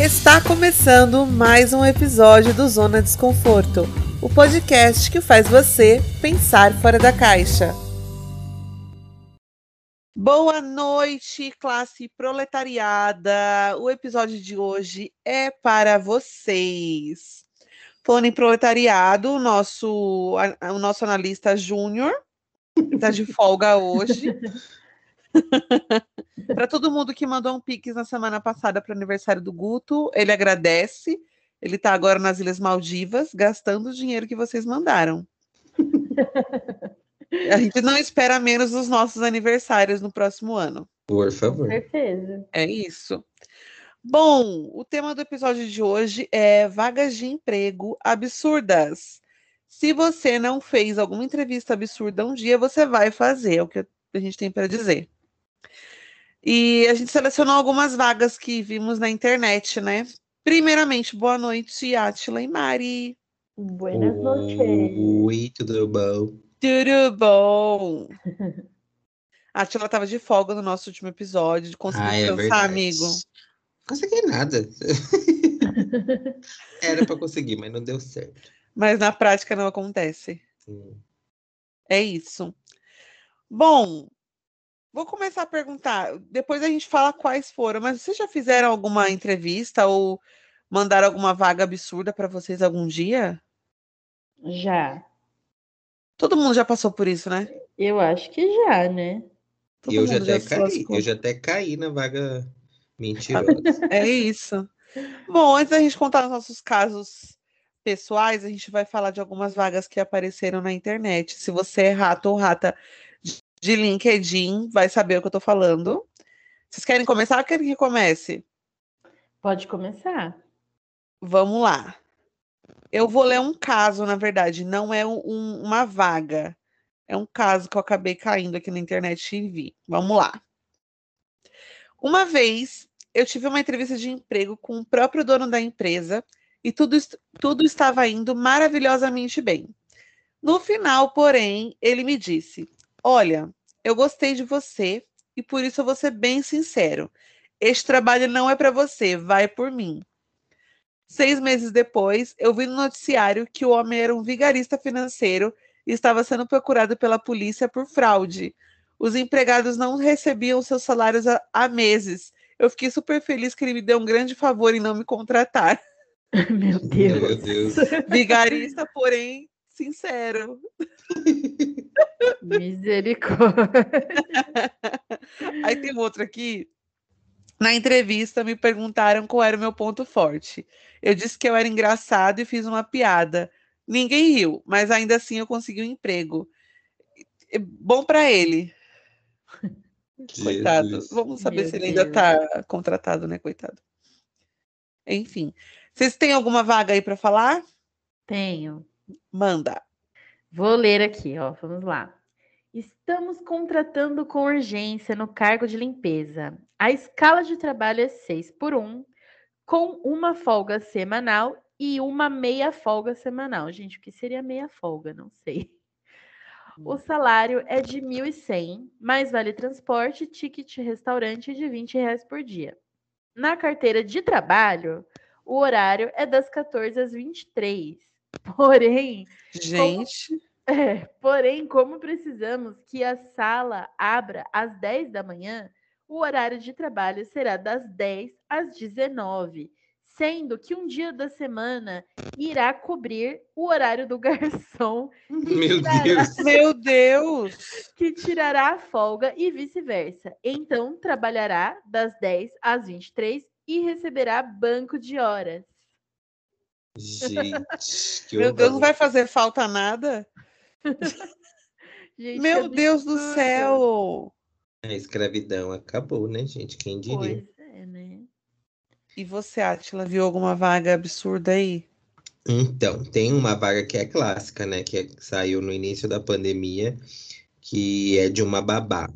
Está começando mais um episódio do Zona Desconforto, o podcast que faz você pensar fora da caixa. Boa noite, classe proletariada. O episódio de hoje é para vocês. Falando em proletariado, o nosso, o nosso analista Júnior está de folga hoje. para todo mundo que mandou um pix na semana passada para o aniversário do Guto, ele agradece. Ele está agora nas Ilhas Maldivas, gastando o dinheiro que vocês mandaram. A gente não espera menos dos nossos aniversários no próximo ano. Por favor. Certeza. É isso. Bom, o tema do episódio de hoje é vagas de emprego absurdas. Se você não fez alguma entrevista absurda um dia, você vai fazer, é o que a gente tem para dizer. E a gente selecionou algumas vagas que vimos na internet, né? Primeiramente, boa noite, Atila e Mari. Buenas noches. Oi, tudo bom? Tudo bom? A Atila tava de folga no nosso último episódio. Conseguiu Ah, é descansar, verdade. amigo? Consegui nada. Era pra conseguir, mas não deu certo. Mas na prática não acontece. Hum. É isso. Bom, vou começar a perguntar. Depois a gente fala quais foram, mas vocês já fizeram alguma entrevista ou mandaram alguma vaga absurda para vocês algum dia? Já. Todo mundo já passou por isso, né? Eu acho que já, né? Todo E eu já até se caí. Eu já até caí na vaga mentirosa. É isso. Bom, antes da gente contar os nossos casos pessoais, a gente vai falar de algumas vagas que apareceram na internet. Se você é rato ou rata de- LinkedIn, vai saber o que eu tô falando. Vocês querem começar ou querem que comece? Pode começar. Vamos lá. Eu vou ler um caso, na verdade, não é um- um- uma vaga. É um caso que eu acabei caindo aqui na internet e vi. Vamos lá. Uma vez eu tive uma entrevista de emprego com o próprio dono da empresa e tudo, tudo estava indo maravilhosamente bem. No final, porém, ele me disse: Olha, eu gostei de você e por isso eu vou ser bem sincero. Este trabalho não é para você, vai por mim. Seis meses depois, eu vi no noticiário que o homem era um vigarista financeiro e estava sendo procurado pela polícia por fraude. Os empregados não recebiam seus salários há, meses. Eu fiquei super feliz que ele me deu um grande favor em não me contratar. Meu Deus. Meu Deus. Vigarista, porém, sincero. Misericórdia. Aí tem outro aqui. Na entrevista, me perguntaram qual era o meu ponto forte. Eu disse que eu era engraçado e fiz uma piada. Ninguém riu, mas ainda assim eu consegui um emprego. Bom para ele, coitado. Jesus. Vamos saber Meu se ele ainda Deus. está contratado, né, coitado. Enfim, vocês têm alguma vaga aí para falar? Tenho. Manda. Vou ler aqui, ó. Vamos lá. Estamos contratando com urgência no cargo de limpeza. A escala de trabalho é 6 por 1, com uma folga semanal e uma meia folga semanal. Gente, o que seria meia folga? Não sei. O salário é de 1.100, mais vale transporte, ticket restaurante de 20 reais por dia. Na carteira de trabalho, o horário é das 14 às 23. Porém, Gente, é, porém, como precisamos que a sala abra às 10 da manhã, o horário de trabalho será das 10 às 19, sendo que um dia da semana irá cobrir o horário do garçom, Meu tirará- Deus. meu Deus. que tirará a folga e vice-versa. Então, trabalhará das 10 às 23 e receberá banco de horas. Gente, que Meu Deus, não vai fazer falta nada? Gente, Meu que Deus do céu! A escravidão acabou, né, gente? Quem diria? Pois é, né? E você, Atila, viu alguma vaga absurda aí? Então, tem uma vaga que é clássica, né? Que é- saiu no início da pandemia, que é de uma babá.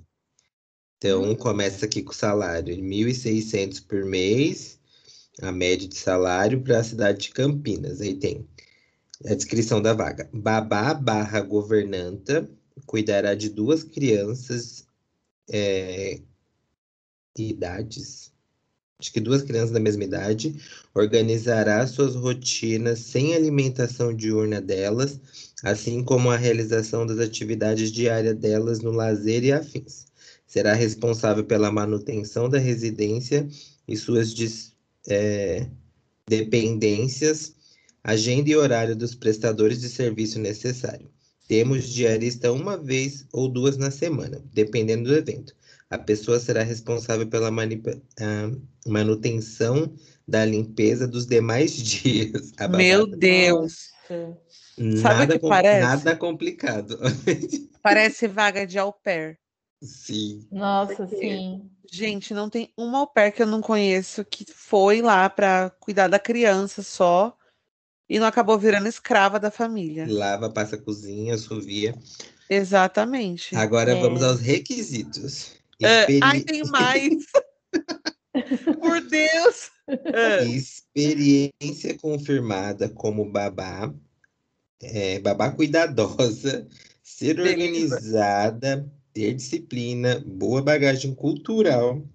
Então, Hum. começa aqui com o salário de 1.600 por mês, a média de salário para a cidade de Campinas. Aí tem a descrição da vaga. Babá barra governanta cuidará de duas crianças, é, idades acho que duas crianças da mesma idade, organizará suas rotinas sem alimentação diurna delas, assim como a realização das atividades diárias delas no lazer e afins. Será responsável pela manutenção da residência e suas é, dependências, agenda e horário dos prestadores de serviço necessário. Temos diarista uma vez ou duas na semana, dependendo do evento. A pessoa será responsável pela manutenção da limpeza dos demais dias. Meu Deus! Nada, Sabe o que parece? nada complicado. Parece vaga de au pair. Sim. Nossa, sim. Gente, não tem uma au pair que eu não conheço que foi lá para cuidar da criança só e não acabou virando escrava da família. Lava, passa cozinha, assovia. Exatamente. Agora É. vamos aos requisitos. É, Experi- ai, tem mais. Por Deus. É. Experiência confirmada como babá, é, babá cuidadosa, ser Beleza. organizada, ter disciplina, boa bagagem cultural,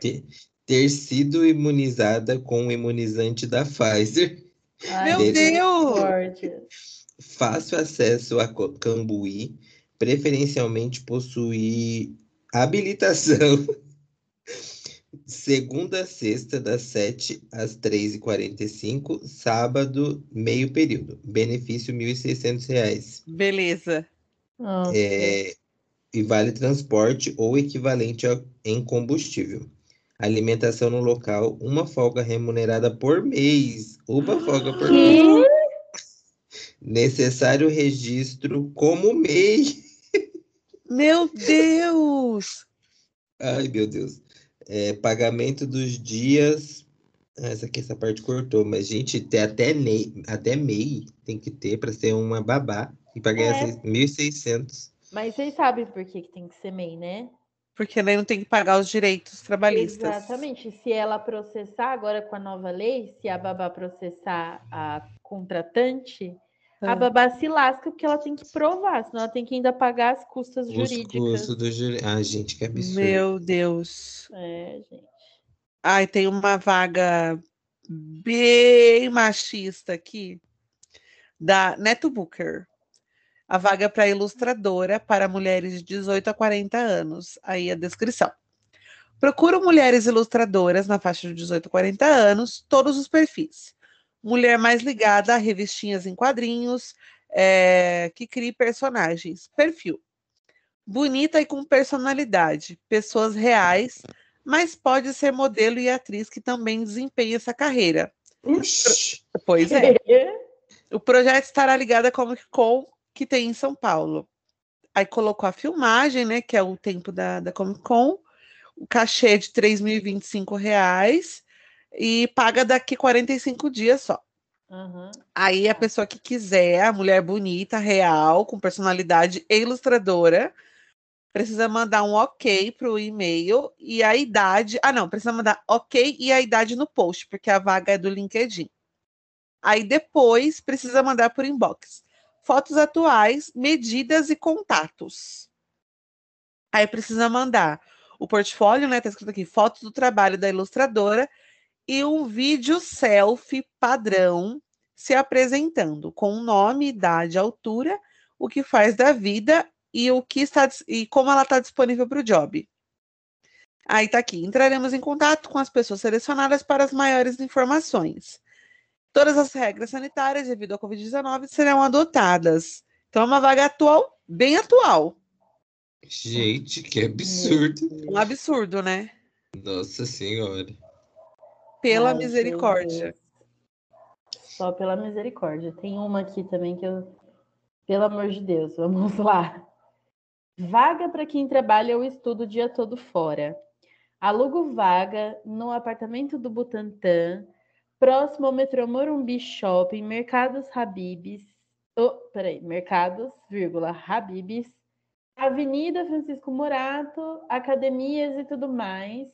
ter, ter sido imunizada com o imunizante da Pfizer, Ai, Meu Deus! fácil acesso a Cambuí, preferencialmente possuir habilitação segunda a sexta, das 7 às 3h45, sábado, meio período. Benefício 1.600 reais. Beleza. É, e vale transporte ou equivalente a- em combustível. Alimentação no local, uma folga remunerada por mês. Uma folga por mês. Que? Necessário registro como MEI. Meu Deus! Ai, meu Deus. É, pagamento dos dias. Ah, essa aqui, essa parte cortou, mas, gente, tem até, MEI, até MEI tem que ter para ser uma babá e para ganhar É. seis- 1.600. Mas vocês sabem por que, que tem que ser MEI, né? Porque daí não tem que pagar os direitos trabalhistas. Exatamente. Se ela processar agora com a nova lei, se a babá processar a contratante, a Ah. babá se lasca porque ela tem que provar, senão ela tem que ainda pagar as custas Os jurídicas. custos do juri... Ah, gente, que absurdo. Meu Deus. É, gente. Ai, tem uma vaga bem machista aqui da Neto Booker. A vaga para ilustradora para mulheres de 18 a 40 anos. Aí a descrição. Procuro mulheres ilustradoras na faixa de 18 a 40 anos, todos os perfis. Mulher mais ligada a revistinhas em quadrinhos, é, que crie personagens. Perfil. Bonita e com personalidade. Pessoas reais, mas pode ser modelo e atriz que também desempenha essa carreira. Oxi. Pois é. O projeto estará ligado à Comic Con que tem em São Paulo. Aí colocou a filmagem, né? Que é o tempo da, da Comic Con, o cachê de 3.025 reais e paga daqui 45 dias só. Aham. Aí a pessoa que quiser, a mulher bonita, real, com personalidade e ilustradora, precisa mandar um ok para o e-mail e a idade. Ah, não, precisa mandar ok e a idade no post, porque a vaga é do LinkedIn. Aí depois precisa mandar por inbox. Fotos atuais, medidas e contatos. Aí precisa mandar o portfólio, né? Tá escrito aqui, fotos do trabalho da ilustradora e um vídeo selfie padrão se apresentando com nome, idade, altura, o que faz da vida e o que está e como ela está disponível para o job. Aí tá aqui. Entraremos em contato com as pessoas selecionadas para as maiores informações. Todas as regras sanitárias devido à Covid-19 serão adotadas. Então é uma vaga atual, bem atual. Gente, que absurdo. Um absurdo, né? Nossa Senhora. Pela Ai, misericórdia. Só pela misericórdia. Tem uma aqui também que eu. Pelo amor de Deus, vamos lá. Vaga para quem trabalha ou estuda o dia todo fora. Alugo vaga no apartamento do Butantã, próximo ao metrô Morumbi Shopping, Mercados Habibs. Oh, peraí, Mercados, vírgula, Habibs, Avenida Francisco Morato, academias e tudo mais.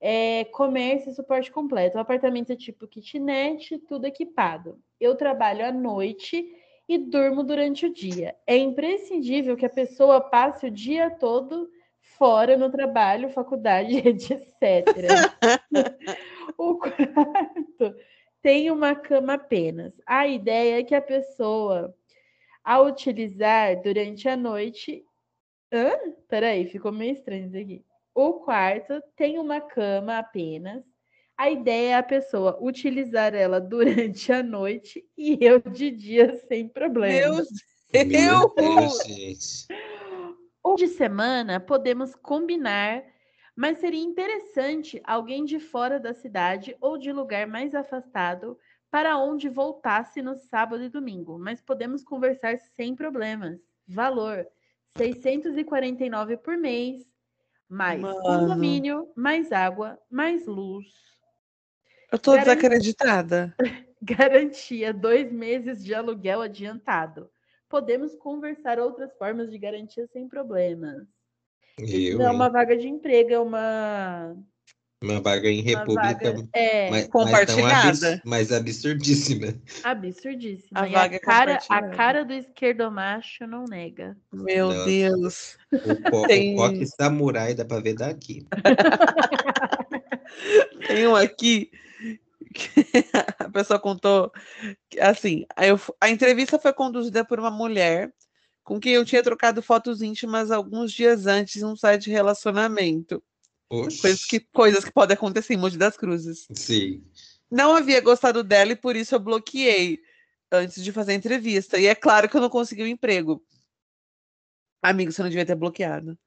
É, comércio e suporte completo. O apartamento é tipo kitnet, tudo equipado. Eu trabalho à noite e durmo durante o dia. É imprescindível que a pessoa passe o dia todo fora no trabalho, faculdade, etc. o quarto tem uma cama apenas. A ideia é que a pessoa, ao utilizar durante a noite. Hã? Peraí, ficou meio estranho isso aqui. O quarto tem uma cama apenas. A ideia é a pessoa utilizar ela durante a noite e eu de dia sem problema. Meu Meu Deus! Deus, gente. Ou de semana podemos combinar, mas seria interessante alguém de fora da cidade ou de lugar mais afastado para onde voltasse no sábado e domingo, mas podemos conversar sem problemas. Valor: 649 por mês, mais Mano. condomínio, mais água, mais luz. Eu tô desacreditada. Garantia dois meses de aluguel adiantado. Podemos conversar outras formas de garantia sem problemas. Eu, Não é uma vaga de emprego, é uma, Uma vaga em uma república, vaga é, mas, Compartilhada. Mas, absurdíssima. absurdíssima. A E vaga é a, cara, a cara do esquerdomacho não nega. Meu Nossa. Deus. O, co Tem- o coque samurai dá pra ver daqui. Tem um aqui que a pessoa contou que, assim, aí eu a entrevista foi conduzida por uma mulher com quem eu tinha trocado fotos íntimas alguns dias antes em um site de relacionamento. Oxi. Coisas que, coisas que podem acontecer em Monte das Cruzes. Sim. Não havia gostado dela e por isso eu bloqueei antes de fazer a entrevista. E é claro que eu não consegui o emprego. Amigo, você não devia ter bloqueado.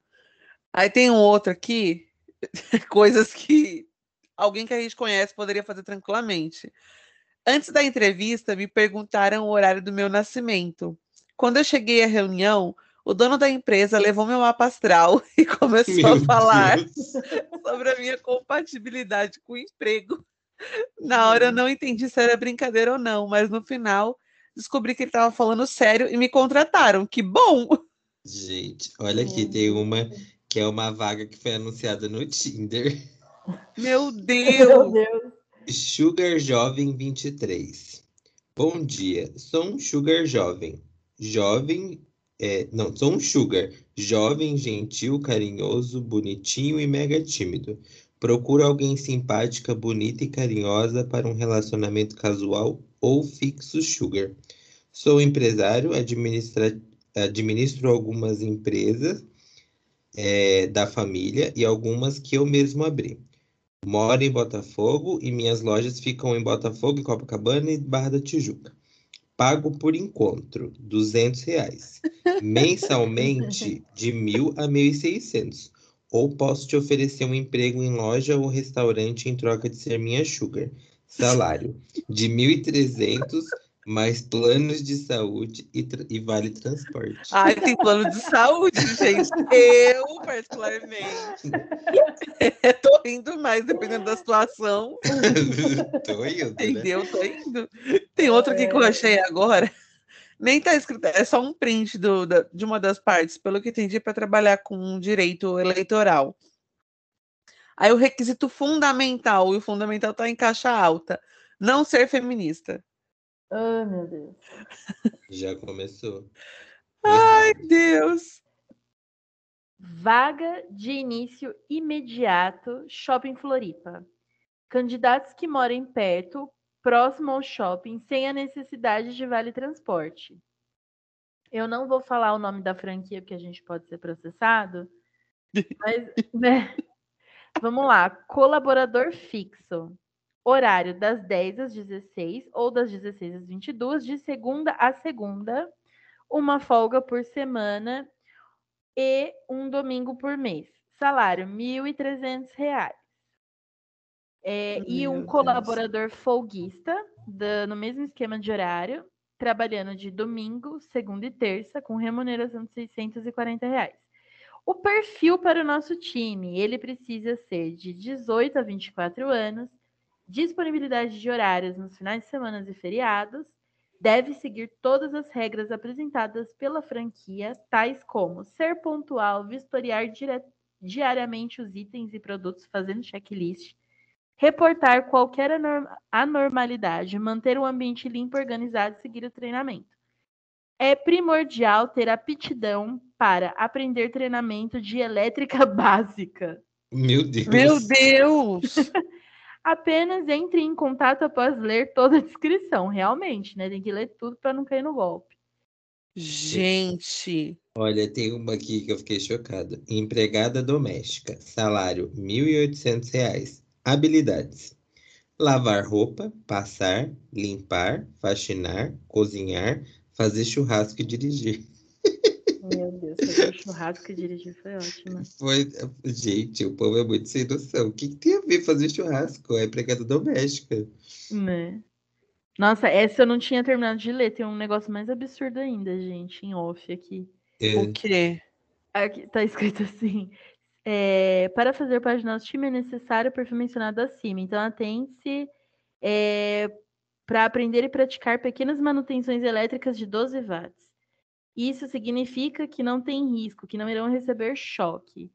Aí tem um outro aqui, coisas que alguém que a gente conhece poderia fazer tranquilamente. Antes da entrevista, me perguntaram o horário do meu nascimento. Quando eu cheguei à reunião, o dono da empresa levou meu mapa astral e começou Meu a falar Deus. sobre a minha compatibilidade com o emprego. Na hora eu não entendi se era brincadeira ou não, mas no final descobri que ele estava falando sério e me contrataram. Que bom! Gente, olha aqui, tem uma que é uma vaga que foi anunciada no Tinder. Meu Meu Deus! Deus. Sugar Jovem 23. Bom dia, sou um Sugar Jovem. Jovem, é, não, sou um Sugar. Jovem, gentil, carinhoso, bonitinho e mega tímido. Procuro alguém simpática, bonita e carinhosa para um relacionamento casual ou fixo Sugar. Sou empresário, administro algumas empresas é, da família e algumas que eu mesmo abri. Moro em Botafogo e minhas lojas ficam em Botafogo, Copacabana e Barra da Tijuca. Pago por encontro, 200 reais. Mensalmente, de mil a 1.600. Ou posso te oferecer um emprego em loja ou restaurante em troca de ser minha sugar. Salário, de 1.300, mais planos de saúde e, tra- e vale transporte. Ai, tem plano de saúde, gente. Eu, particularmente, tô indo mais, dependendo da situação. Tô indo, né? Entendeu? Tô indo. Tem outro aqui que eu achei agora. Nem tá escrito, é só um print do, da- de uma das partes, pelo que entendi, para trabalhar com direito eleitoral. Aí o requisito fundamental, e o fundamental tá em caixa alta, não ser feminista. Oh, meu Deus. Já começou. Ai. Deus! Vaga de início imediato, Shopping Floripa. Candidatos que morem perto, próximo ao shopping, sem a necessidade de vale transporte. Eu não vou falar o nome da franquia, porque a gente pode ser processado, mas, né? Vamos lá. Colaborador fixo. Horário das 10 às 16 ou das 16 às 22, de segunda a segunda. Uma folga por semana e um domingo por mês. Salário, R$ 1.300. É, e um colaborador folguista, da- no mesmo esquema de horário, trabalhando de domingo, segunda e terça, com remuneração de 640 reais. O perfil para o nosso time, ele precisa ser de 18 a 24 anos, disponibilidade de horários nos finais de semana e feriados, deve seguir todas as regras apresentadas pela franquia, tais como ser pontual, vistoriar dire- diariamente os itens e produtos fazendo checklist, reportar qualquer anor- anormalidade, manter o ambiente limpo, organizado e seguir o treinamento. É primordial ter aptidão para aprender treinamento de elétrica básica. Meu Deus. Meu Deus! Apenas entre em contato após ler toda a descrição. Realmente, né? Tem que ler tudo para não cair no golpe. Gente, Olha, tem uma aqui que eu fiquei chocado. Empregada doméstica, salário 1.800 reais. Habilidades: lavar roupa, passar, limpar, faxinar, cozinhar, fazer churrasco e dirigir. Meu Deus, fazer churrasco e dirigir foi ótimo. Foi... Gente, o povo é muito sem noção. O que, que tem a ver fazer churrasco? É empregada doméstica. Né? Nossa, essa eu não tinha terminado de ler. Tem um negócio mais absurdo ainda, gente, em off aqui. É, o quê? Aqui tá escrito assim: é, para fazer parte do nosso time é necessário o perfil mencionado acima. Então, atente-se para aprender e praticar pequenas manutenções elétricas de 12 watts. Isso significa que não tem risco, que não irão receber choque.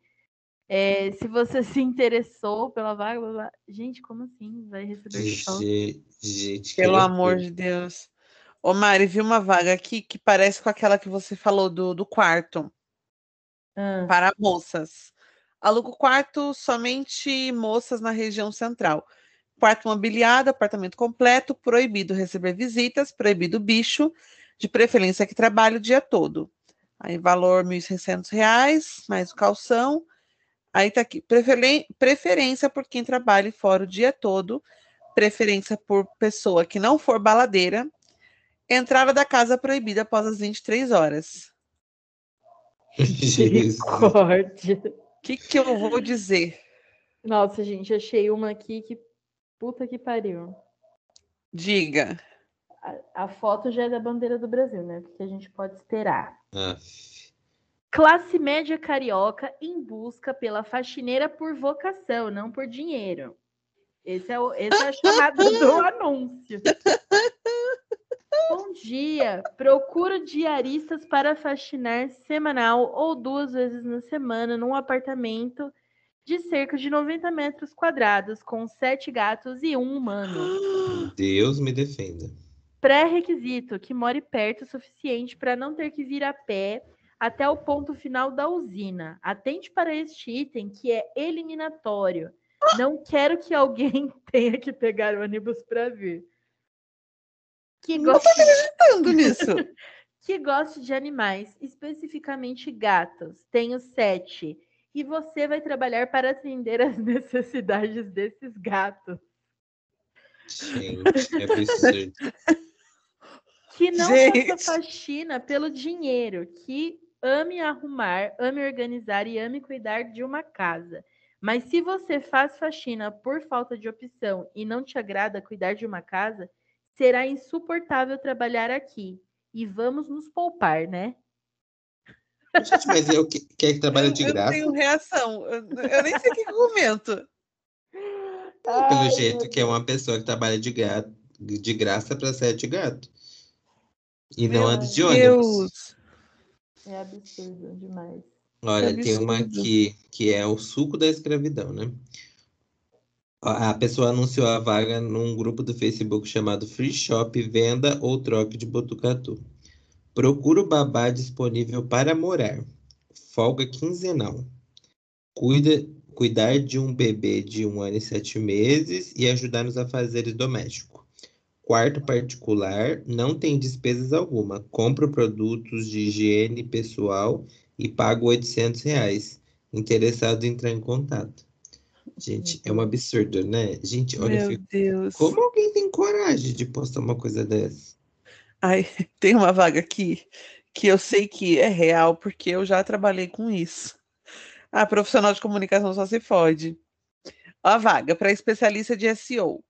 É, se você se interessou pela vaga, blá, blá, gente, como assim? Vai receber choque? Gente, Pelo amor de Deus. Ô, Mari, vi uma vaga aqui que parece com aquela que você falou do, do quarto Ah, para moças. Aluga o quarto somente moças na região central. Quarto mobiliado, apartamento completo, proibido receber visitas, proibido bicho, de preferência que trabalhe o dia todo. Aí, valor 1.600 reais, mais o calção. Aí tá aqui, preferência por quem trabalhe fora o dia todo, preferência por pessoa que não for baladeira, entrada da casa proibida após as 23 horas. Misericórdia. O que, que eu vou dizer? Nossa, gente, achei uma aqui que puta que pariu. Diga. A, a foto já é da bandeira do Brasil, né? O que a gente pode esperar? Ah, Classe média carioca em busca pela faxineira por vocação, não por dinheiro. Esse é, o, esse é a chamada do anúncio. Bom dia. Procuro diaristas para faxinar semanal ou duas vezes na semana num apartamento de cerca de 90 metros quadrados, com sete gatos e um humano. Deus me defenda. Pré-requisito: que more perto o suficiente para não ter que vir a pé até o ponto final da usina. Atente para este item que é eliminatório. Não quero que alguém tenha que pegar o ônibus para vir. Que Não goste, Pensando nisso. que goste de animais, especificamente gatos. Tenho sete. E você vai trabalhar para atender as necessidades desses gatos. Gente, que absurdo. Que não Gente. faça faxina pelo dinheiro, que ame arrumar, ame organizar e ame cuidar de uma casa. Mas se você faz faxina por falta de opção e não te agrada cuidar de uma casa, será insuportável trabalhar aqui. E vamos nos poupar, né? Gente, mas eu que, quer que trabalha de eu não graça? tenho reação. Eu, eu nem sei o que eu comento. Pelo jeito que é uma pessoa que trabalha de, gra... de graça para sete gato. E não anda de ônibus. Deus. É absurdo demais. Olha, Que tem uma aqui que é o suco da escravidão, né? A pessoa anunciou a vaga num grupo do Facebook chamado Free Shop Venda ou Troque de Botucatu. Procura o babá disponível para morar. Folga quinzenal. Cuida, cuidar de um bebê de um ano e sete meses e ajudar nos afazeres domésticos. Quarto particular, não tem despesas alguma. Compro produtos de higiene pessoal e pago 800 reais. Interessado em entrar em contato. Gente, é um absurdo, né? Gente, olha, eu Meu fico... Deus. como alguém tem coragem de postar uma coisa dessa? Ai, tem uma vaga aqui que eu sei que é real, porque eu já trabalhei com isso. A profissional de comunicação só se fode. A vaga para especialista de SEO.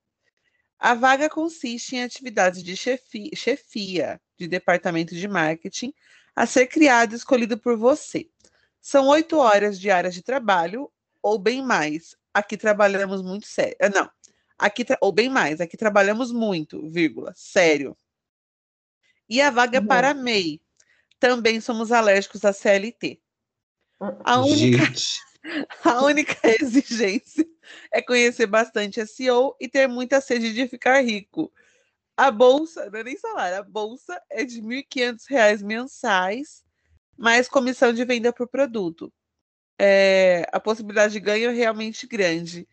A vaga consiste em atividades de chefi- chefia de departamento de marketing a ser criado e escolhido por você. São oito horas diárias de trabalho, ou bem mais. Aqui trabalhamos muito sério. Ah, Não, aqui ou bem mais. Aqui trabalhamos muito, vírgula, sério. E a vaga é Uhum. para MEI. Também somos alérgicos à CLT. A única Gente, a única exigência é conhecer bastante SEO e ter muita sede de ficar rico. A bolsa, não é nem salário, a bolsa é de 1.500 reais mensais mais comissão de venda por produto. É, a possibilidade de ganho é realmente grande.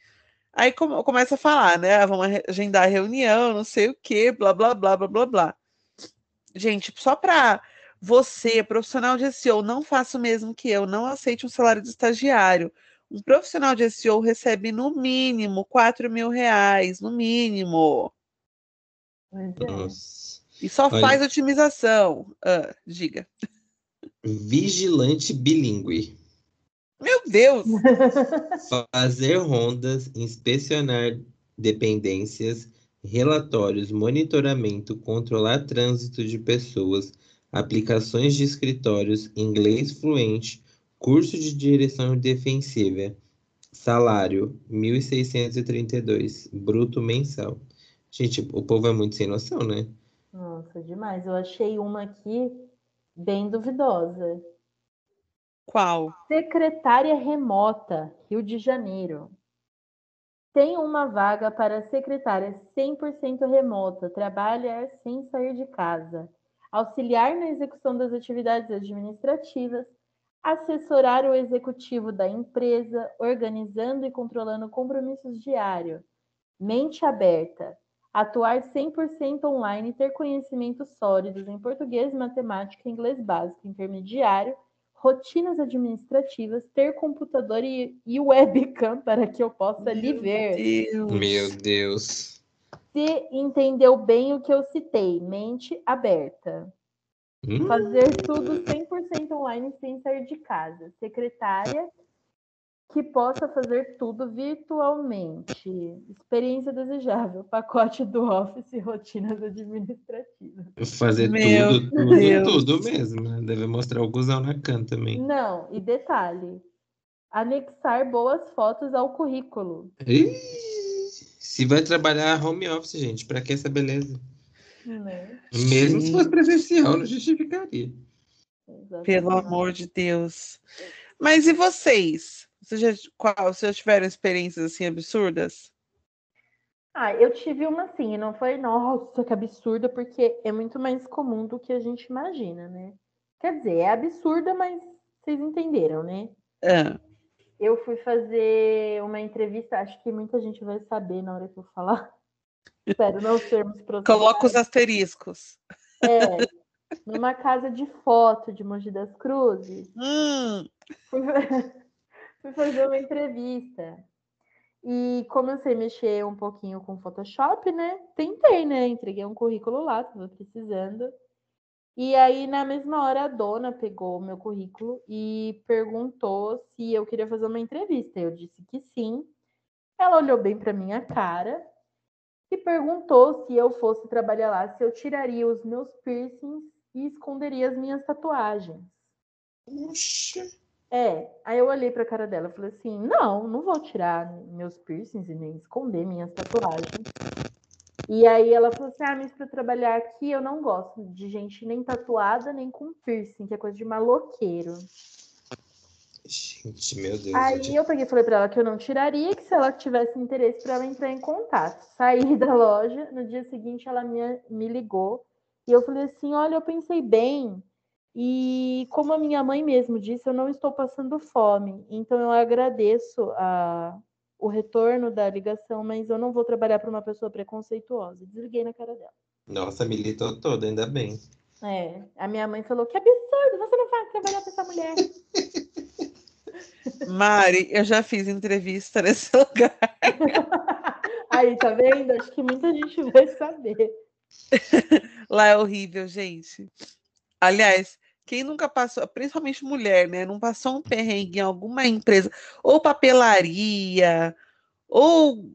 Aí come, começa a falar, né? Ah, vamos agendar a reunião, não sei o quê, blá, blá, blá, blá, blá, blá. Gente, só para você, profissional de SEO, não faça o mesmo que eu, não aceite um salário de estagiário. Um profissional de SEO recebe no mínimo 4 mil reais, no mínimo. É. E só Olha, faz otimização. Ah, diga. Vigilante bilíngue. Meu Deus! Fazer rondas, inspecionar dependências, relatórios, monitoramento, controlar trânsito de pessoas, aplicações de escritórios, inglês fluente, curso de direção defensiva, salário 1.632, bruto mensal. Gente, o povo é muito sem noção, né? Nossa, demais. Eu achei uma aqui bem duvidosa. Qual? Secretária remota, Rio de Janeiro. Tem uma vaga para secretária 100% remota, trabalha sem sair de casa, auxiliar na execução das atividades administrativas, assessorar o executivo da empresa, organizando e controlando compromissos diários, mente aberta, atuar 100% online e ter conhecimentos sólidos em português, matemática, inglês básico, intermediário, rotinas administrativas, ter computador e, e webcam para que eu possa Meu lhe ver. Deus. Meu Deus. Se entendeu bem o que eu citei, mente aberta. Hum? Fazer tudo 100% online sem sair de casa. Secretária que possa fazer tudo virtualmente. Experiência desejável, pacote do Office e rotinas administrativas. Fazer Meu tudo, tudo, Deus. tudo mesmo. Né? Deve mostrar o gusão na can também. Não, e detalhe: anexar boas fotos ao currículo. Ih, se vai trabalhar home office, gente, para que essa beleza? Né? Mesmo se fosse presencial, não justificaria. Exatamente. Pelo amor de Deus. Mas e vocês? Vocês já, qual, vocês já tiveram experiências assim absurdas? Ah, eu tive uma assim, não foi, nossa, que absurda, porque é muito mais comum do que a gente imagina, né? Quer dizer, é absurda, mas vocês entenderam, né? É. Eu fui fazer uma entrevista, acho que muita gente vai saber na hora que eu falar. Espero não sermos. Coloca os asteriscos. É, numa casa de foto de Mogi das Cruzes. Hum. Fui, fazer uma entrevista. E como eu sei mexer um pouquinho com Photoshop, né? Tentei, né? Entreguei um currículo lá, estava precisando. E aí, na mesma hora, a dona pegou o meu currículo e perguntou se eu queria fazer uma entrevista. Eu disse que sim. Ela olhou bem para minha cara e perguntou se eu fosse trabalhar lá, se eu tiraria os meus piercings e esconderia as minhas tatuagens. Puxa. É, aí eu olhei para a cara dela e falei assim: não, não vou tirar meus piercings e nem esconder minhas tatuagens. E aí ela falou assim: ah, mas para trabalhar aqui eu não gosto de gente nem tatuada nem com piercing, que é coisa de maloqueiro. Gente, meu Deus. Aí eu peguei e falei para ela que eu não tiraria, que se ela tivesse interesse para ela entrar em contato. Saí da loja, no dia seguinte ela me, me ligou e eu falei assim: olha, eu pensei bem e como a minha mãe mesmo disse, eu não estou passando fome. Então eu agradeço a, o retorno da ligação, mas eu não vou trabalhar para uma pessoa preconceituosa. Desliguei na cara dela. Nossa, militou toda, ainda bem. É, a minha mãe falou: que absurdo, você não vai trabalhar para essa mulher. Mari, eu já fiz entrevista nesse lugar. Aí, tá vendo? Acho que muita gente vai saber. Lá é horrível, gente. Aliás, quem nunca passou, principalmente mulher, né? Não passou um perrengue em alguma empresa, ou papelaria, ou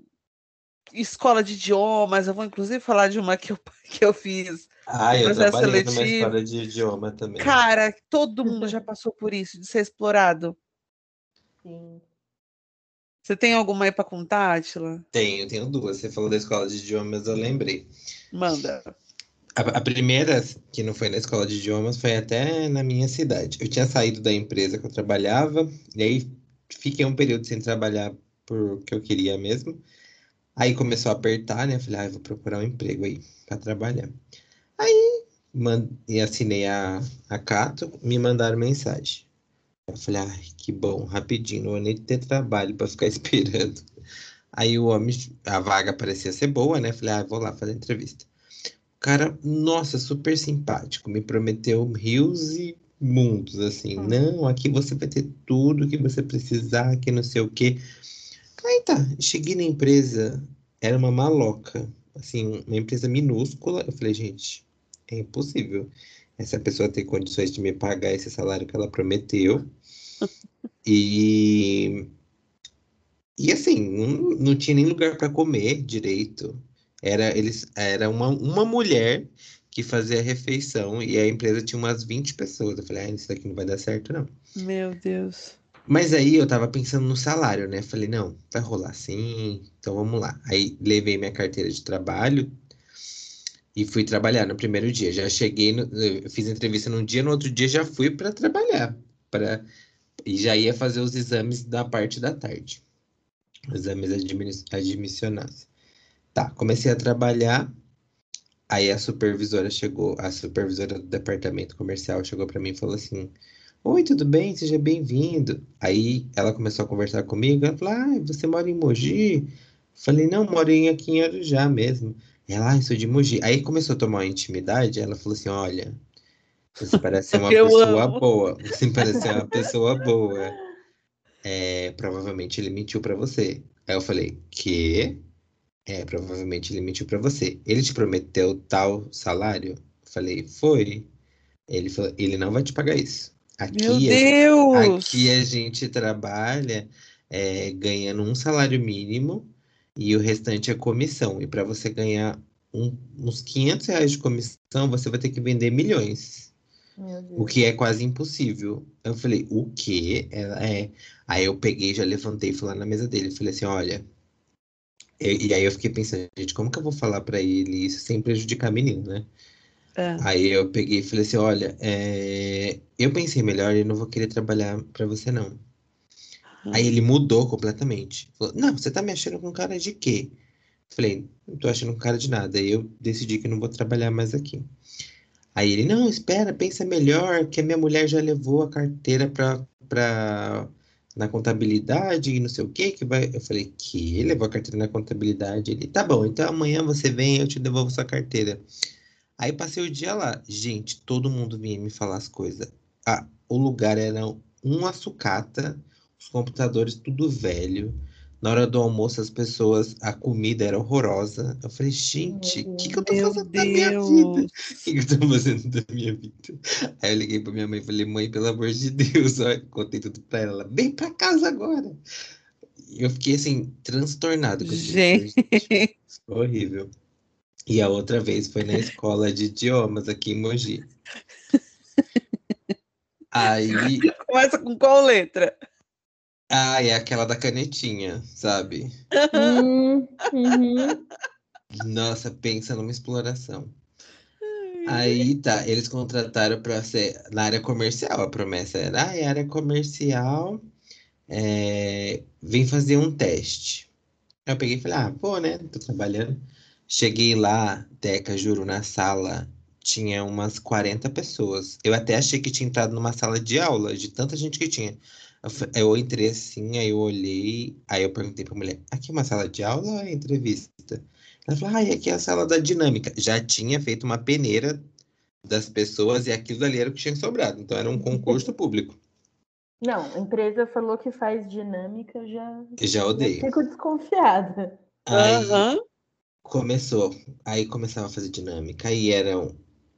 escola de idiomas. Eu vou inclusive falar de uma que eu, que eu fiz. Ah, eu trabalhei seletivo. numa escola de idioma também. Cara, todo mundo já passou por isso, de ser explorado. Sim. Você tem alguma aí para contar, Atila? Tenho, tenho duas. Você falou da escola de idiomas, eu lembrei. Manda. A, a, primeira, que não foi na escola de idiomas, foi até na minha cidade. Eu tinha saído da empresa que eu trabalhava, e aí fiquei um período sem trabalhar por que eu queria mesmo. Aí começou a apertar, né? Eu falei, ah, eu vou procurar um emprego aí para trabalhar. Aí man- e assinei a, a Cato, me mandaram mensagem. Eu falei, ai, que bom, rapidinho, não vou nem ter trabalho para ficar esperando. Aí o homem, a vaga parecia ser boa, né? Falei, ah, vou lá fazer entrevista. O cara, nossa, super simpático, me prometeu rios e mundos, assim. Hum. Não, aqui você vai ter tudo que você precisar, que não sei o quê. Aí tá, cheguei na empresa, era uma maloca, assim, uma empresa minúscula. Eu falei, gente, é impossível essa pessoa ter condições de me pagar esse salário que ela prometeu. E, e assim, não, não tinha nem lugar para comer direito. Era, eles, era uma, uma mulher que fazia a refeição e a empresa tinha umas 20 pessoas. Eu falei, ah, isso daqui não vai dar certo, não. Meu Deus. Mas aí eu tava pensando no salário, né? Falei, não, vai rolar sim, então vamos lá. Aí levei minha carteira de trabalho e fui trabalhar no primeiro dia. Já cheguei, no, fiz entrevista num dia, no outro dia já fui para trabalhar. Pra, e já ia fazer os exames da parte da tarde. Exames admis, admissionais. Tá, comecei a trabalhar. Aí a supervisora chegou, a supervisora do departamento comercial chegou para mim e falou assim: Oi, tudo bem? Seja bem-vindo. Aí ela começou a conversar comigo. Ela falou: Ah, você mora em Mogi? Falei: Não, moro em- aqui em Arujá mesmo. Ela, ah, eu sou de Mogi. Aí começou a tomar uma intimidade. Ela falou assim: Olha, você parece ser uma Eu pessoa amo. boa. Você parece ser uma pessoa boa. É, provavelmente ele mentiu pra você. Aí eu falei: Que? É, provavelmente ele mentiu pra você. Ele te prometeu tal salário? Eu falei: Foi. Ele falou: Ele não vai te pagar isso. Aqui Meu a Deus! Aqui a gente trabalha é, ganhando um salário mínimo e o restante é comissão. E para você ganhar um- uns 500 reais de comissão, você vai ter que vender milhões, Meu Deus. o que é quase impossível. Eu falei, o quê? Ela é. Aí eu peguei, já levantei e fui lá na mesa dele. Falei assim: olha. E, e aí eu fiquei pensando, gente, como que eu vou falar para ele isso sem prejudicar a menina, né? É. Aí eu peguei e falei assim: olha, é, eu pensei melhor e não vou querer trabalhar para você, não. Aí ele mudou completamente. Falou, não, você tá me achando com cara de quê? Falei, não tô achando com cara de nada. Aí eu decidi que não vou trabalhar mais aqui. Aí ele, não, espera, pensa melhor, que a minha mulher já levou a carteira pra, pra, na contabilidade e não sei o quê, que vai. Eu falei, que? Levou a carteira na contabilidade? Ele, tá bom, então amanhã você vem, eu te devolvo sua carteira. Aí passei o dia lá. Gente, todo mundo vinha me falar as coisas. Ah, o lugar era uma sucata, os computadores tudo velho. Na hora do almoço, as pessoas, a comida era horrorosa. Eu falei, gente, o que, que eu tô fazendo da minha vida? Deus! O que, que eu tô fazendo da minha vida? Aí eu liguei pra minha mãe e falei, mãe, pelo amor de Deus, contei tudo pra ela. Vem pra casa agora. E eu fiquei assim, transtornado com isso. Gente, Horrível. E a outra vez foi na escola de idiomas aqui em Mogi. Aí, começa com qual letra? Ah, é aquela da canetinha, sabe? Hum, uhum. Nossa, pensa numa exploração. Aí tá, eles contrataram para ser na área comercial. A promessa era, ah, é área comercial, é, vem fazer um teste. Eu peguei e falei, ah, pô, né? Tô trabalhando. Cheguei lá, Teca, juro, na sala tinha umas 40 pessoas. Eu até achei que tinha entrado numa sala de aula, de tanta gente que tinha. Eu, entrei assim, aí eu olhei, aí eu perguntei pra mulher, aqui é uma sala de aula ou é entrevista? Ela falou, ah, e aqui é a sala da dinâmica. Já tinha feito uma peneira das pessoas e aquilo ali era o que tinha sobrado. Então era um concurso público. Não, a empresa falou que faz dinâmica, já, Eu já já odeio. fico desconfiada. Aí Aham. começou, aí começava a fazer dinâmica, aí eram,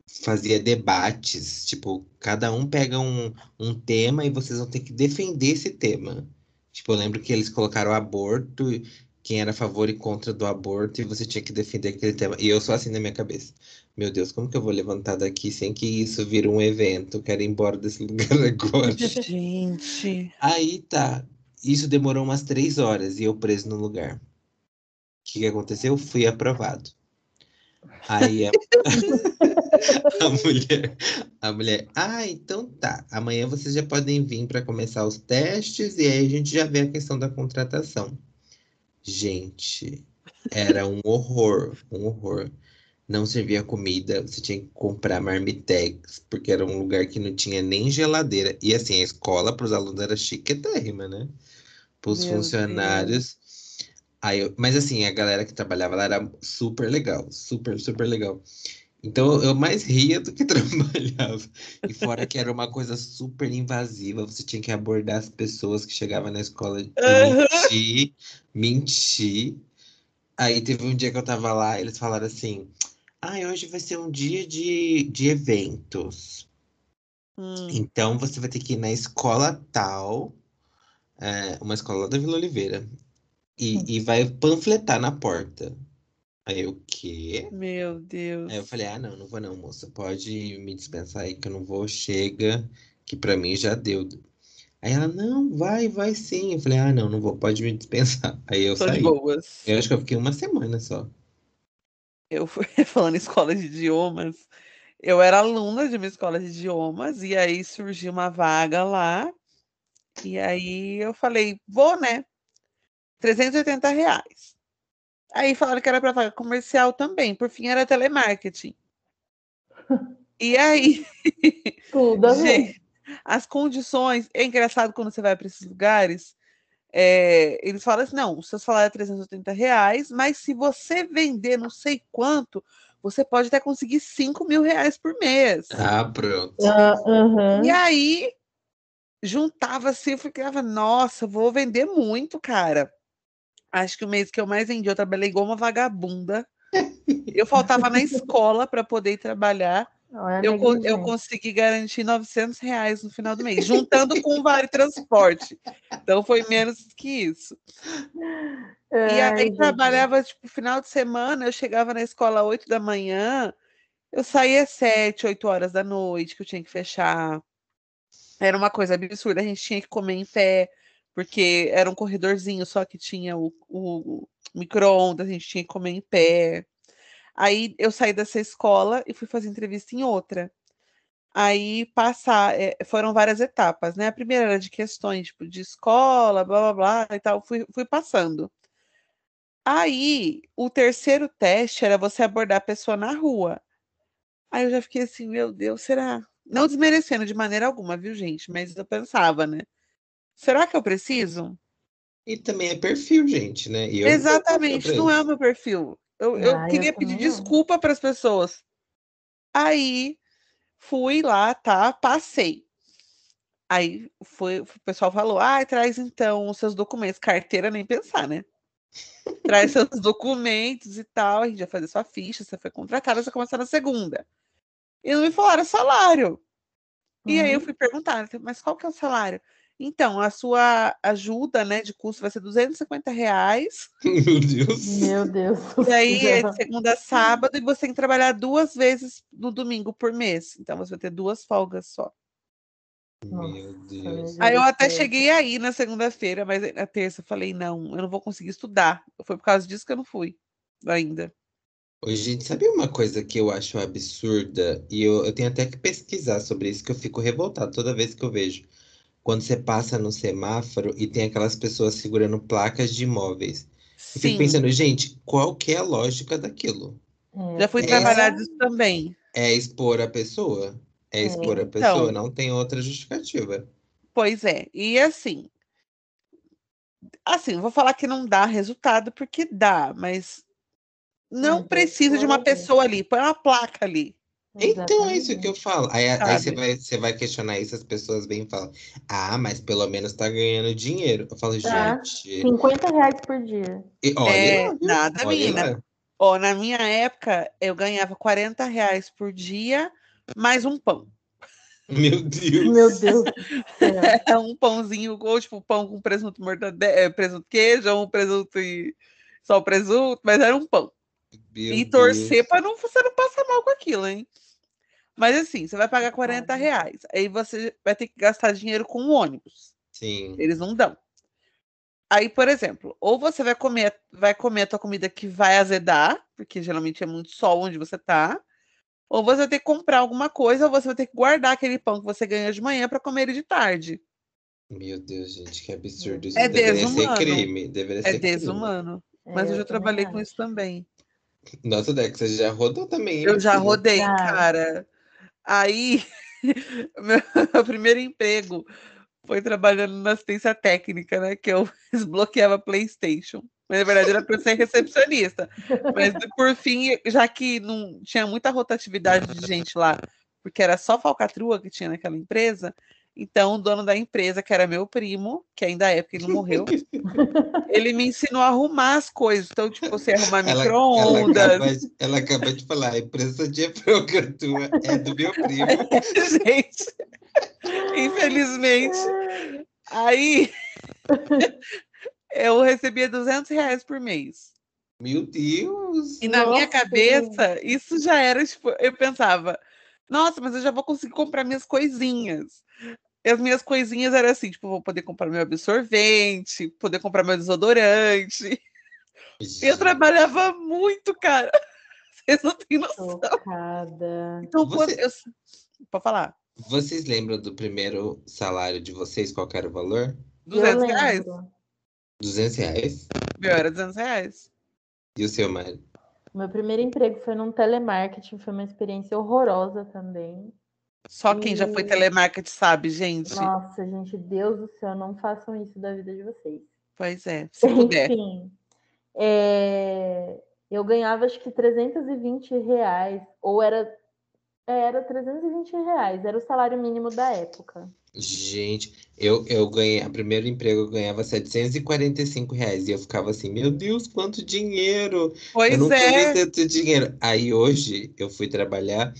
fazia debates, tipo, cada um pega um, um tema e vocês vão ter que defender esse tema. Tipo, eu lembro que eles colocaram aborto, quem era a favor e contra do aborto, e você tinha que defender aquele tema. E eu sou assim na minha cabeça. Meu Deus, como que eu vou levantar daqui sem que isso vire um evento? Quero ir embora desse lugar agora. Gente. Aí tá. Isso demorou umas três horas e eu preso no lugar. O que que aconteceu? Fui aprovado. Aí a, a mulher, a mulher, ah, então tá. Amanhã vocês já podem vir para começar os testes e aí a gente já vê a questão da contratação. Gente, era um horror, um horror. não servia comida, você tinha que comprar marmitex, porque era um lugar que não tinha nem geladeira. E assim, a escola para os alunos era chiquetérrima, né? Para os funcionários. Aí, eu- mas assim, a galera que trabalhava lá era super legal, super, super legal. Então eu mais ria do que trabalhava. E fora que era uma coisa super invasiva, você tinha que abordar as pessoas que chegavam na escola e Aham. mentir, mentir. Aí teve um dia que eu tava lá, eles falaram assim: Ah, hoje vai ser um dia de, de eventos. Hum, Então você vai ter que ir na escola tal, é, uma escola da Vila Oliveira, e, e vai panfletar na porta. Aí eu, o quê? meu Deus. Aí eu falei, ah, não, não vou não, moça. Pode me dispensar aí que eu não vou. Chega, que pra mim já deu. Aí ela, não, vai, vai sim. Eu falei, ah, não, não vou, pode me dispensar. Aí eu Tô de saí. boas. Eu acho que eu fiquei uma semana só. Eu fui falando em escola de idiomas. Eu era aluna de uma escola de idiomas e aí surgiu uma vaga lá. E aí eu falei, vou, né? 380 reais. Aí falaram que era para vaga comercial também. Por fim, era telemarketing. E aí, Tudo gente, as condições. É engraçado quando você vai para esses lugares. é, eles falam assim: não, o seu salário é 380 reais, mas se você vender não sei quanto, você pode até conseguir 5 mil reais por mês. Ah, pronto. Ah, aham. E aí, juntava assim, eu ficava, nossa, vou vender muito, cara. Acho que o mês que eu mais vendi, eu trabalhei igual uma vagabunda. Eu faltava na escola para poder trabalhar. Olha Eu, eu consegui garantir 900 reais no final do mês, juntando com o vale transporte. Então foi menos que isso. E aí gente. trabalhava, tipo, final de semana, eu chegava na escola às 8 da manhã, eu saía às 7, 8 horas da noite, que eu tinha que fechar. Era uma coisa absurda, a gente tinha que comer em pé, porque era um corredorzinho só que tinha o, o micro-ondas, a gente tinha que comer em pé. Aí eu saí dessa escola e fui fazer entrevista em outra. Aí passar, eh, foram várias etapas, né? A primeira era de questões, tipo, de escola, blá blá blá e tal, fui, fui passando. Aí, o terceiro teste era você abordar a pessoa na rua. Aí eu já fiquei assim, meu Deus, será? Não desmerecendo de maneira alguma, viu, gente? Mas eu pensava, né? Será que eu preciso? E também é perfil, gente, né? E eu Exatamente, não é o meu perfil. Eu, eu Ah, eu queria pedir também não. desculpa para as pessoas. Aí fui lá, tá? Passei. Aí foi, o pessoal falou: ah, traz então os seus documentos, carteira nem pensar, né? Traz seus documentos e tal, a gente vai fazer sua ficha, você foi contratada, você começa na segunda. E não me falaram salário. E aí eu Hum. fui perguntar, mas qual que é o salário? Então, a sua ajuda, né, de custo vai ser 250 reais. Meu Deus. Meu Deus E aí é de segunda a sábado e você tem que trabalhar duas vezes no domingo por mês. Então você vai ter duas folgas só. Meu Deus. Aí eu até cheguei aí na segunda-feira, mas na terça eu falei, não, eu não vou conseguir estudar. Foi por causa disso que eu não fui ainda. Ô, gente, sabe uma coisa que eu acho absurda? E eu, eu tenho até que pesquisar sobre isso, que eu fico revoltado toda vez que eu vejo. Quando você passa no semáforo e tem aquelas pessoas segurando placas de imóveis. Eu fico Sim, pensando, gente, qual que é a lógica daquilo? Já fui É. trabalhar disso também. É expor a pessoa? É É. expor a pessoa? Então. Não tem outra justificativa. Pois é. E assim, assim, vou falar que não dá resultado porque dá, mas não Mas precisa de uma pessoa ali, põe uma placa ali. Então é isso que eu falo. Aí, aí você vai, você vai questionar isso, as pessoas vêm e falam, ah, mas pelo menos tá ganhando dinheiro. Eu falo, Tá. gente, 50 reais por dia. e olha É, nada, Olha menina. Ó, na minha época, eu ganhava 40 reais por dia, mais um pão. Meu Deus. Meu Deus. É um pãozinho, ou tipo pão com presunto mortadela, presunto queijo, ou um presunto e só presunto, mas era um pão. Meu e torcer para não, você não passar mal com aquilo, hein? Mas assim, você vai pagar 40 Coitado. reais. Aí você vai ter que gastar dinheiro com o ônibus. Sim. Eles não dão. Aí, por exemplo, ou você vai comer, vai comer a tua comida que vai azedar, porque geralmente é muito sol onde você tá, ou você vai ter que comprar alguma coisa, ou você vai ter que guardar aquele pão que você ganha de manhã para comer ele de tarde. Meu Deus, gente, que absurdo. Isso É deveria ser desumano. crime. Deveria É ser crime. desumano. Mas É, eu já também trabalhei com isso também. Nossa, Dex, você já rodou também. hein, Eu já rodei, cara. Aí, meu primeiro emprego foi trabalhando na assistência técnica, né? Que eu desbloqueava PlayStation. Mas na verdade era para ser recepcionista. Mas por fim, já que não tinha muita rotatividade de gente lá, porque era só falcatrua que tinha naquela empresa, então o dono da empresa, que era meu primo, que ainda é porque ele não morreu, ele me ensinou a arrumar as coisas. Então, tipo, você arrumar Ela, ela, micro-ondas. acaba, de- ela acaba de falar, a empresa de falcatrua é do meu primo. gente, infelizmente. Aí eu recebia 200 reais por mês. Meu Deus! E na minha Nossa, cabeça, isso já era, tipo, eu pensava, nossa, mas eu já vou conseguir comprar minhas coisinhas. E as minhas coisinhas eram assim, tipo, vou poder comprar meu absorvente, poder comprar meu desodorante. Eu trabalhava muito, cara. Vocês não têm noção. Chocada. Então, quando Você- eu... Pode falar. Vocês lembram do primeiro salário de vocês? Qual era o valor? 200 Eu reais? lembro. 200 reais? Meu, era 200 reais. E o seu, Mário? Meu primeiro emprego foi num telemarketing, foi uma experiência horrorosa também. Só quem já foi telemarketing sabe, gente. Nossa, gente, Deus do céu, não façam isso da vida de vocês. Pois é, se puder. Enfim, é, eu ganhava acho que 320 reais, ou era, é, era 320 reais, era o salário mínimo da época. Gente, eu, eu ganhei, a primeiro emprego eu ganhava 745 reais e eu ficava assim, meu Deus, quanto dinheiro! Eu Pois nunca é. vi tanto dinheiro. Aí hoje eu fui trabalhar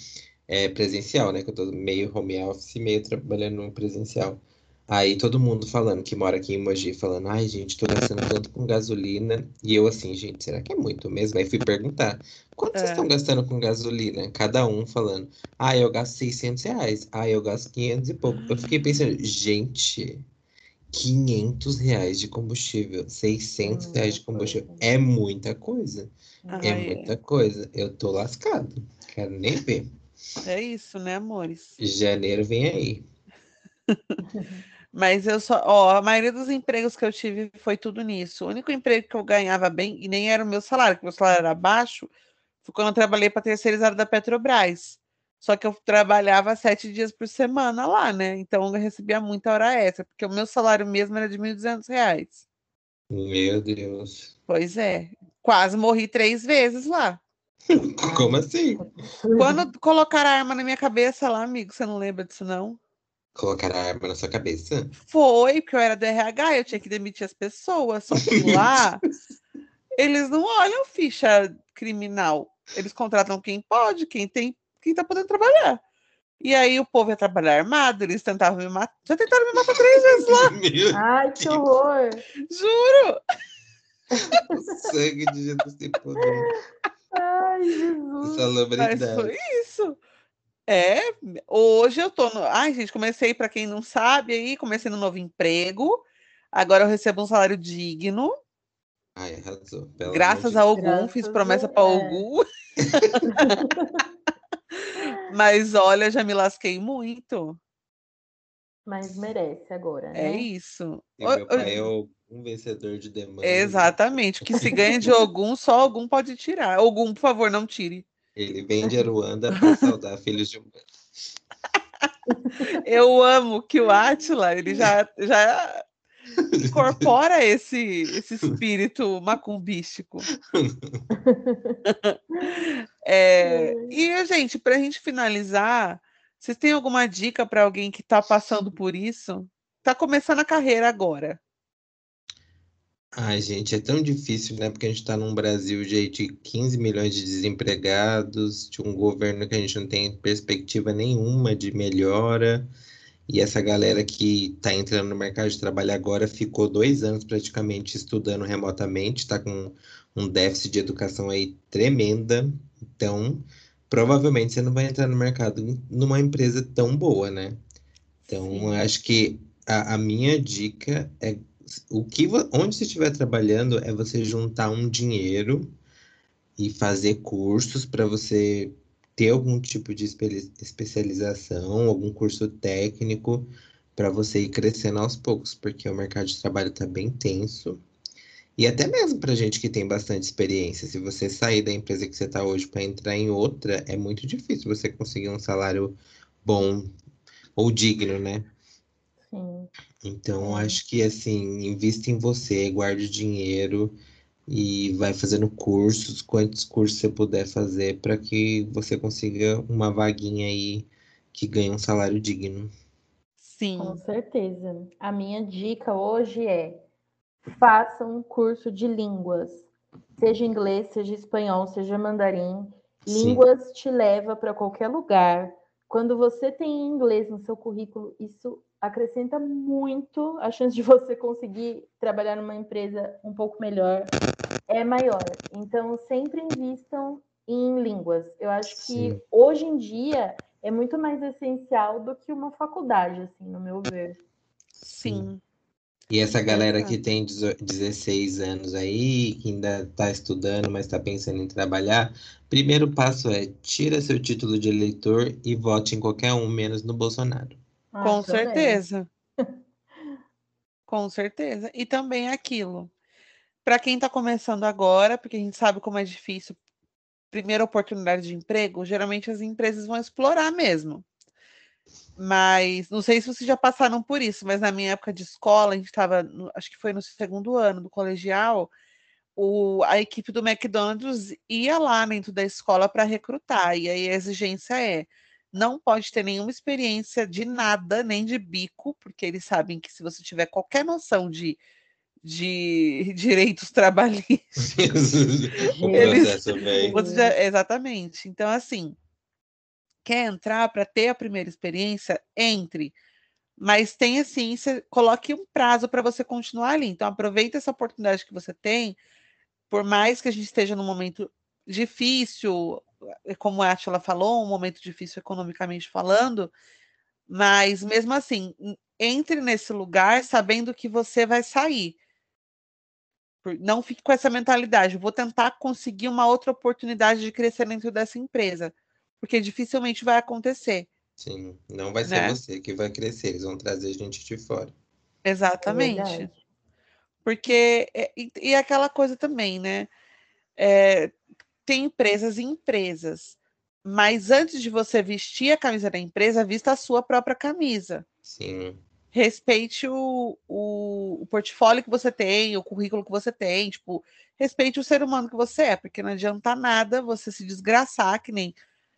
é, presencial, né? Que eu tô meio home office, meio trabalhando no presencial. Aí todo mundo falando que mora aqui em Mogi, falando, ai, gente, tô gastando tanto com gasolina. E eu assim, gente, será que é muito mesmo? Aí fui perguntar, quanto vocês É. estão gastando com gasolina? Cada um falando, ah, eu gasto 600 reais, ah, eu gasto 500 e pouco. Eu fiquei pensando, gente, 500 reais de combustível, 600 reais de Muita combustível, é muita coisa. Ah, É é. muita coisa. Eu tô lascado. Quero nem ver. É isso, né, amores? Janeiro vem aí. Mas eu só, ó, a maioria dos empregos que eu tive foi tudo nisso. O único emprego que eu ganhava bem, e nem era o meu salário, que o meu salário era baixo, foi quando eu trabalhei para terceirizada da Petrobras. Só que eu trabalhava sete dias por semana lá, né? Então eu recebia muita hora extra, porque o meu salário mesmo era de 1.200 reais. Meu Deus. Pois é, quase morri três vezes lá. Como assim? Quando colocaram a arma na minha cabeça lá, amigo, você não lembra disso, não? Colocar a arma na sua cabeça? Foi, porque eu era do RH, eu tinha que demitir as pessoas. Só que lá, eles não olham ficha criminal. Eles contratam quem pode, quem tem, quem tá podendo trabalhar. E aí o povo ia trabalhar armado, eles tentavam me matar. Já tentaram me matar três vezes lá, Meu Ai, que horror! juro. sangue de Jesus tem poder. Ai, Jesus! Essa Mas foi isso. É, hoje eu tô no. Ai, gente, comecei, para quem não sabe, aí, comecei no novo emprego. Agora eu recebo um salário digno. Ai, arrasou. Pelo Graças a Graças fiz a- promessa para é. Ogum. Mas olha, já me lasquei muito. Mas merece agora, É né? isso. E meu pai é o- um vencedor de demanda. Exatamente. Que se ganha de Ogum, só Ogum pode tirar. Ogum, por favor, não tire. Ele vem de Aruanda para saudar filhos de um. Eu amo que o Átila, ele já, já incorpora esse, esse espírito macumbístico. É, e, gente, para a gente finalizar, vocês têm alguma dica para alguém que está passando por isso? Está começando a carreira agora. Ai, gente, é tão difícil, né? Porque a gente tá num Brasil de, de 15 milhões de desempregados, de um governo que a gente não tem perspectiva nenhuma de melhora. E essa galera que tá entrando no mercado de trabalho agora ficou dois anos praticamente estudando remotamente, tá com um déficit de educação aí tremenda. Então, provavelmente você não vai entrar no mercado numa empresa tão boa, né? Então, acho que a, a minha dica é o que onde você estiver trabalhando é você juntar um dinheiro e fazer cursos para você ter algum tipo de espe- especialização, algum curso técnico para você ir crescendo aos poucos, porque o mercado de trabalho está bem tenso E até mesmo para gente que tem bastante experiência, se você sair da empresa que você está hoje para entrar em outra, é muito difícil você conseguir um salário bom ou digno, né? Sim. Então, acho que assim, invista em você, guarde dinheiro e vai fazendo cursos, quantos cursos você puder fazer para que você consiga uma vaguinha aí que ganhe um salário digno. Sim. Com certeza. A minha dica hoje é: faça um curso de línguas, seja inglês, seja espanhol, seja mandarim. Sim. Línguas te leva para qualquer lugar. Quando você tem inglês no seu currículo, isso acrescenta muito a chance de você conseguir trabalhar numa empresa um pouco melhor é maior. Então, sempre invistam em línguas. Eu acho que Sim. hoje em dia é muito mais essencial do que uma faculdade, assim, no meu ver. Sim. E essa galera que tem 18 16 anos aí, que ainda está estudando, mas está pensando em trabalhar, primeiro passo é tira seu título de eleitor e vote em qualquer um, menos no Bolsonaro. Ah, Com certeza. Com certeza. E também aquilo. Para quem está começando agora, porque a gente sabe como é difícil, primeira oportunidade de emprego, geralmente as empresas vão explorar mesmo. Mas não sei se vocês já passaram por isso, mas na minha época de escola, a gente estava, acho que foi no segundo ano do colegial, o, a equipe do McDonald's ia lá dentro da escola para recrutar. E aí a exigência é não pode ter nenhuma experiência de nada, nem de bico, porque eles sabem que se você tiver qualquer noção de, de direitos trabalhistas, Eles- você já- exatamente. Então, assim, quer entrar para ter a primeira experiência, entre. Mas tenha você coloque um prazo para você continuar ali. Então, aproveita essa oportunidade que você tem, por mais que a gente esteja num momento difícil, como a Atila falou, um momento difícil economicamente falando, mas mesmo assim, entre nesse lugar sabendo que você vai sair. Não fique com essa mentalidade, vou tentar conseguir uma outra oportunidade de crescer dentro dessa empresa, porque dificilmente vai acontecer. Sim, não vai ser Né? você que vai crescer, eles vão trazer gente de fora. É Exatamente. verdade. Porque, é- e, e aquela coisa também, né? É, tem empresas e empresas, mas antes de você vestir a camisa da empresa, vista a sua própria camisa. Sim, Respeite o, o, o portfólio que você tem, o currículo que você tem, tipo, respeite o ser humano que você é, porque não adianta nada você se desgraçar, que nem,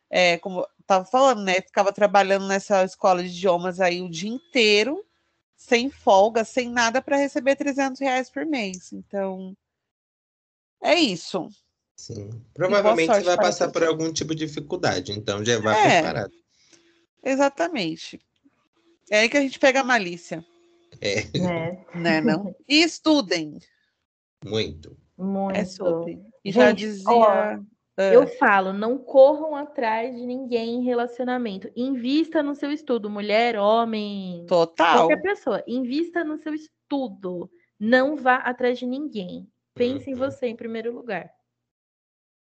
é, como eu tava falando, né? Ficava trabalhando nessa escola de idiomas aí o dia inteiro, sem folga, sem nada, para receber 300 reais por mês. Então, é isso. Sim. Provavelmente você vai passar por algum tipo de dificuldade, então já vai É. preparado. Exatamente. É aí que a gente pega a malícia, É, Né? né, não? E estudem, muito. Muito. é sobre. E já dizia... ó, Ah, Eu falo, não corram atrás de ninguém em relacionamento. Invista no seu estudo, mulher, homem, total. qualquer pessoa. Invista no seu estudo. Não vá atrás de ninguém. Pense em Uhum. você em primeiro lugar.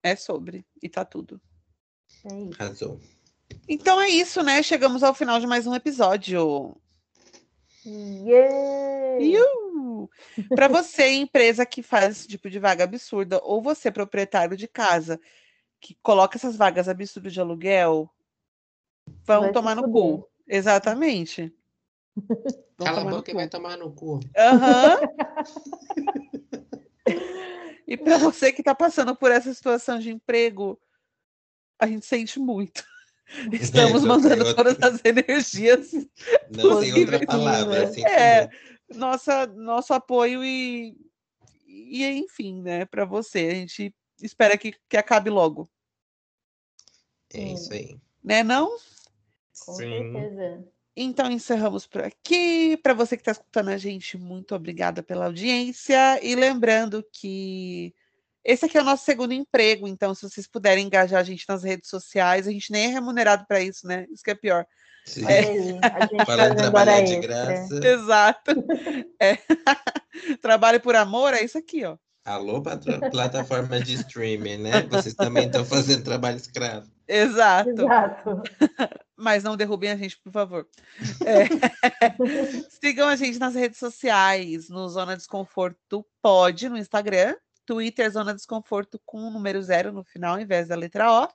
É sobre. E tá tudo. É. Arrasou. Então é isso, né? Chegamos ao final de mais um episódio. Yay! Para você, empresa que faz esse tipo de vaga absurda, ou você, proprietário de casa, que coloca essas vagas absurdas de aluguel, vão Vai tomar no cu. Exatamente. Vão Cala a tomar no boca e vai tomar no cu. Aham. e para você que está passando por essa situação de emprego, a gente sente muito. Estamos Não mandando outra- todas as energias, Não tem outra palavra. né? É. nossa, nosso apoio e, e enfim, né, para você. A gente espera que, que acabe logo, É isso aí. né? Não? Com Sim. certeza. Então encerramos por aqui. Para você que está escutando a gente, muito obrigada pela audiência. E lembrando que esse aqui é o nosso segundo emprego, então se vocês puderem engajar a gente nas redes sociais, a gente nem é remunerado para isso, né? Isso que é pior. Sim. Olha aí, a gente trabalhar de extra. graça. Exato. É. Trabalho por amor é isso aqui, ó. Alô, plataforma de streaming, né? Vocês também estão fazendo trabalho escravo. Exato. Exato. mas não derrubem a gente, por favor. É. Sigam a gente nas redes sociais, no Zona Desconforto Pode, no Instagram, Twitter Zona Desconforto com o número zero no final, ao invés da letra O.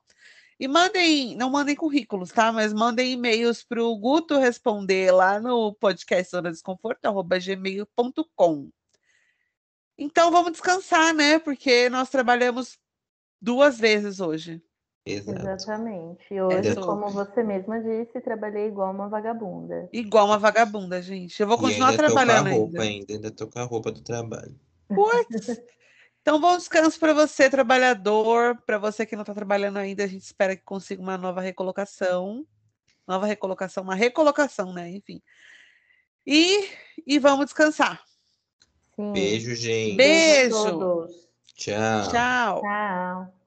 E mandem, não mandem currículos, tá? Mas mandem e-mails para o Guto responder lá no podcast Zona Desconforto, arroba gmail.com. Então vamos descansar, né? Porque nós trabalhamos duas vezes hoje. Exato. Exatamente. E hoje, Exato. como você mesma disse, trabalhei igual uma vagabunda. Igual uma vagabunda, gente. Eu vou E continuar ainda tô com a trabalhando roupa ainda. ainda, ainda tô com a roupa do trabalho. Putz. Então, bom descanso para você, trabalhador. Para você que não está trabalhando ainda, a gente espera que consiga uma nova recolocação. Nova recolocação, uma recolocação, né? Enfim. E, e vamos descansar. Sim. Beijo, gente. Beijo. a todos. Tchau. Tchau. Tchau.